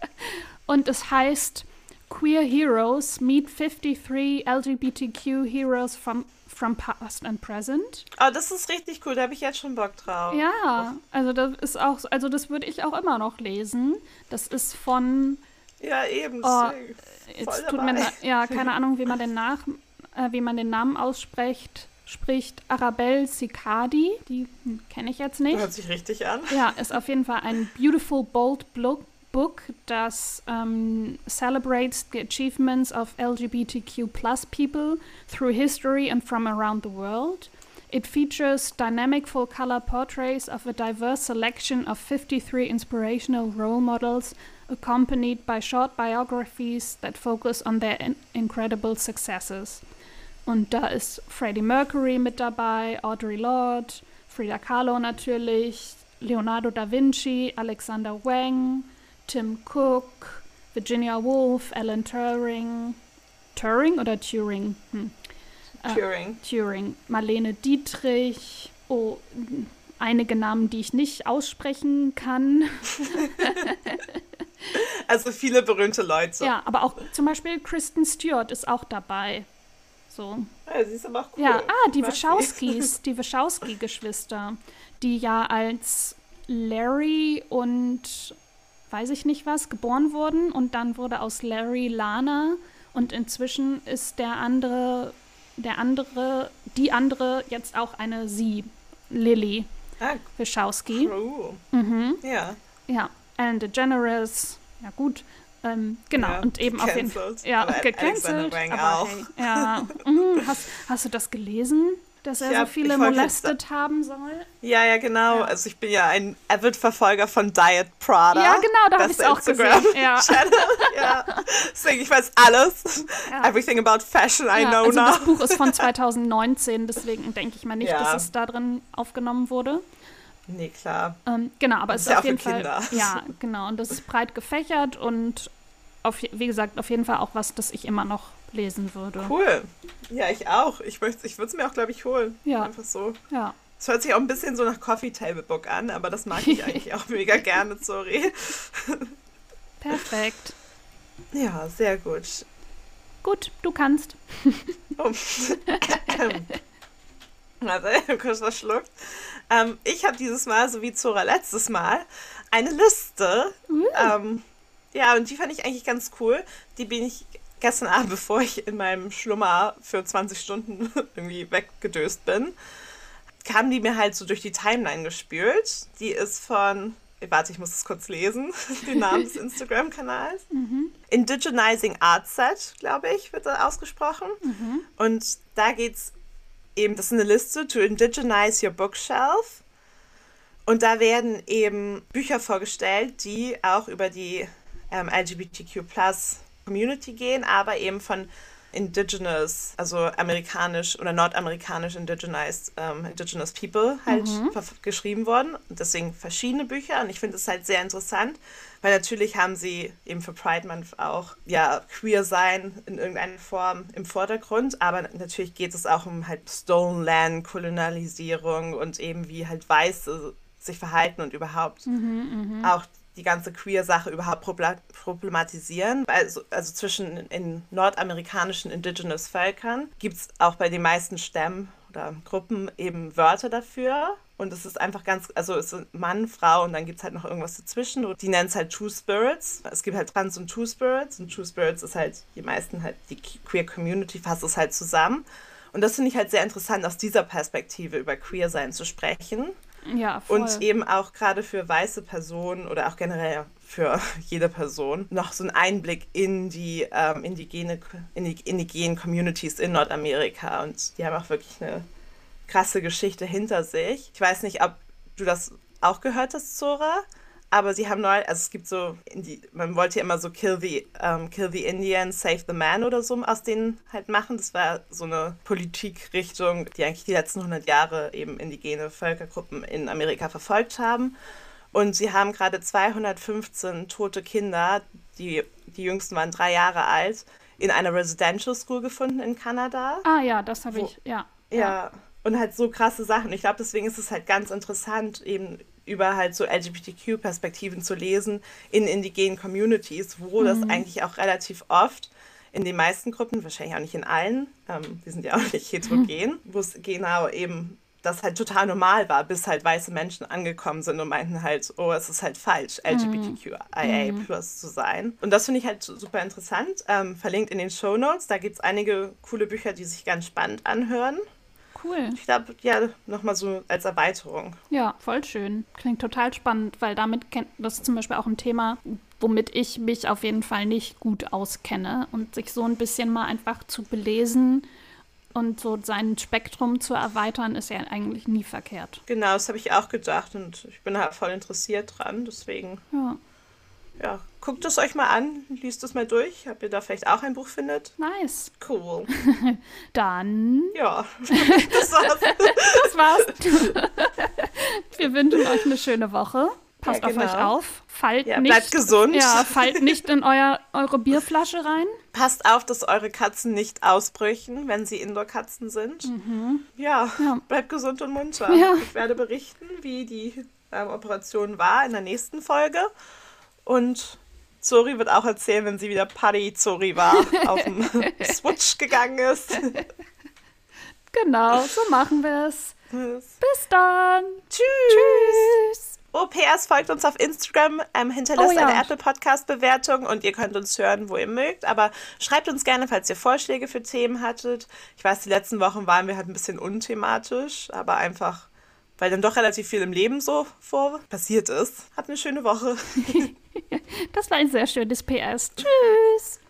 Und es heißt Queer Heroes Meet 53 LGBTQ Heroes from, from Past and Present. Oh, das ist richtig cool, da habe ich jetzt schon Bock drauf. Ja, also das ist auch, also das würde ich auch immer noch lesen. Das ist von Ja, eben. Oh, Jetzt tut mir dabei. ja keine Ahnung, wie man den nach, äh, wie man den Namen ausspricht. Spricht Arabelle Sicadi, die hm, kenne ich jetzt nicht. Hört sich richtig an. Ja, ist auf jeden Fall ein beautiful bold book, book does ähm, celebrates the achievements of LGBTQ plus people through history and from around the world. It features dynamic full color portraits of a diverse selection of 53 inspirational role models, accompanied by short biographies that focus on their in incredible successes. Und da ist Freddie Mercury mit dabei, Audre Lorde, Frida Kahlo natürlich, Leonardo da Vinci, Alexander Wang, Tim Cook, Virginia Woolf, Alan Turing. Turing oder Turing? Hm. Ah. Turing. Turing, Marlene Dietrich, oh, einige Namen, die ich nicht aussprechen kann. Also viele berühmte Leute. Ja, aber auch zum Beispiel Kristen Stewart ist auch dabei. So. Ja, sie ist aber auch cool. Ja, ah, die. Wachowskis, die Wachowski-Geschwister, die ja als Larry und weiß ich nicht was geboren wurden und dann wurde aus Larry Lana und inzwischen ist der andere, der andere, die andere jetzt auch eine sie, Lily Ah, Wachowski. cool. Mhm. Ja. Ja, Ellen DeGeneres, ja gut. Ähm, genau, Ja, und eben auf jeden. Fall. Ja, gecancelt. Aber auch. hey, ja. Mhm, hast, hast du das gelesen? Dass er Ich so hab- viele molestet haben soll? Ja, ja, genau. Ja. Also ich bin ja ein Avid-Verfolger von Diet Prada. Ja, genau, da habe ich es auch gesehen. Instagram- Ja. Channel. ja. Deswegen, ich weiß alles. Ja. Everything about fashion I ja, know also now. das Buch ist von 2019, deswegen denke ich mal nicht, Ja. dass es da drin aufgenommen wurde. Nee, klar. Ähm, genau, aber es ist ist ja auf auch jeden für Kinder. Fall. Ja, genau. Und das ist breit gefächert und auf, wie gesagt, auf jeden Fall auch was, das ich immer noch lesen würde. Cool. Ja, ich auch. Ich, ich würde es mir auch, glaube ich, holen. Ja. Einfach so. Ja. Es hört sich auch ein bisschen so nach Coffee Table Book an, aber das mag ich eigentlich auch mega gerne, sorry. Perfekt. Ja, sehr gut. Gut, du kannst. Oh. Also, kurz verschluckt. Ähm, ich habe dieses Mal, so wie Zora letztes Mal, eine Liste. Uh. Ähm, ja, und die fand ich eigentlich ganz cool. Die bin ich gestern Abend, bevor ich in meinem Schlummer für 20 Stunden irgendwie weggedöst bin, kam die mir halt so durch die Timeline gespült. Die ist von, warte, ich muss es kurz lesen, den Namen des Instagram-Kanals. Indigenizing Art Set, glaube ich, wird da ausgesprochen. Und da geht's eben, das ist eine Liste, to indigenize your bookshelf. Und da werden eben Bücher vorgestellt, die auch über die ähm, LGBTQ Community gehen, aber eben von Indigenous, also amerikanisch oder nordamerikanisch indigenized, ähm, Indigenous People halt ver- geschrieben worden. Und deswegen verschiedene Bücher. Und ich finde es halt sehr interessant, weil natürlich haben sie eben für Pride Month auch ja queer sein in irgendeiner Form im Vordergrund, aber natürlich geht es auch um halt Stolen Land, Kolonialisierung und eben wie halt Weiße sich verhalten und überhaupt auch die ganze Queer-Sache überhaupt problematisieren. Also, also zwischen in nordamerikanischen Indigenous Völkern gibt es auch bei den meisten Stämmen oder Gruppen eben Wörter dafür. Und es ist einfach ganz, also es sind Mann, Frau und dann gibt es halt noch irgendwas dazwischen. Die nennen es halt Two Spirits. Es gibt halt Trans und Two Spirits. Und Two Spirits ist halt, die meisten halt, die Queer Community fasst es halt zusammen. Und das finde ich halt sehr interessant, aus dieser Perspektive über Queer-Sein zu sprechen. Ja, voll. Und eben auch gerade für weiße Personen oder auch generell für jede Person noch so einen Einblick in die ähm, indigene, in die indigenen Communities in Nordamerika. Und die haben auch wirklich eine krasse Geschichte hinter sich. Ich weiß nicht, ob du das auch gehört hast, Zora. Aber sie haben neu, also es gibt so, man wollte ja immer so Kill the, um, Kill the Indian, Save the Man oder so aus denen halt machen. Das war so eine Politikrichtung, die eigentlich die letzten 100 Jahre eben indigene Völkergruppen in Amerika verfolgt haben. Und sie haben gerade 215 tote Kinder, die, die jüngsten waren drei Jahre alt, in einer Residential School gefunden in Kanada. Ah ja, das habe ich, ja. Ja. ja. Und halt so krasse Sachen. Ich glaube, deswegen ist es halt ganz interessant, eben über halt so LGBTQ-Perspektiven zu lesen in indigenen Communities, wo mhm. das eigentlich auch relativ oft in den meisten Gruppen, wahrscheinlich auch nicht in allen, ähm, wir sind ja auch nicht heterogen, mhm. wo es genau eben das halt total normal war, bis halt weiße Menschen angekommen sind und meinten halt, oh, es ist halt falsch, LGBTQIA mhm. plus zu sein. Und das finde ich halt super interessant. Ähm, verlinkt in den Show Notes. Da gibt es einige coole Bücher, die sich ganz spannend anhören cool. Ich glaube, ja, nochmal so als Erweiterung. Ja, voll schön. Klingt total spannend, weil damit kennt das zum Beispiel auch ein Thema, womit ich mich auf jeden Fall nicht gut auskenne. Und sich so ein bisschen mal einfach zu belesen und so sein Spektrum zu erweitern, ist ja eigentlich nie verkehrt. Genau, das habe ich auch gedacht und ich bin halt voll interessiert dran, deswegen. Ja ja, guckt es euch mal an, liest es mal durch, ob ihr da vielleicht auch ein Buch findet. Nice. Cool. Dann. Ja, das war's. das war's. Wir wünschen euch eine schöne Woche. Passt ja, genau. auf euch auf. Fallt ja, nicht, bleibt gesund. Ja, fallt nicht in euer, eure Bierflasche rein. Passt auf, dass eure Katzen nicht ausbrüchen, wenn sie Indoor-Katzen sind. Mhm. Ja, ja, bleibt gesund und munter. Ja. Ich werde berichten, wie die ähm, Operation war in der nächsten Folge. Und Zori wird auch erzählen, wenn sie wieder Party Zori war, auf dem Switch gegangen ist. Genau, so machen wir es. Bis dann. Tschüss. Tschüss. OPS folgt uns auf Instagram, ähm, hinterlasst oh, ja. eine Apple Podcast Bewertung und ihr könnt uns hören, wo ihr mögt. Aber schreibt uns gerne, falls ihr Vorschläge für Themen hattet. Ich weiß, die letzten Wochen waren wir halt ein bisschen unthematisch, aber einfach weil dann doch relativ viel im Leben so vor passiert ist. Habt eine schöne Woche. das war ein sehr schönes PS. Tschüss.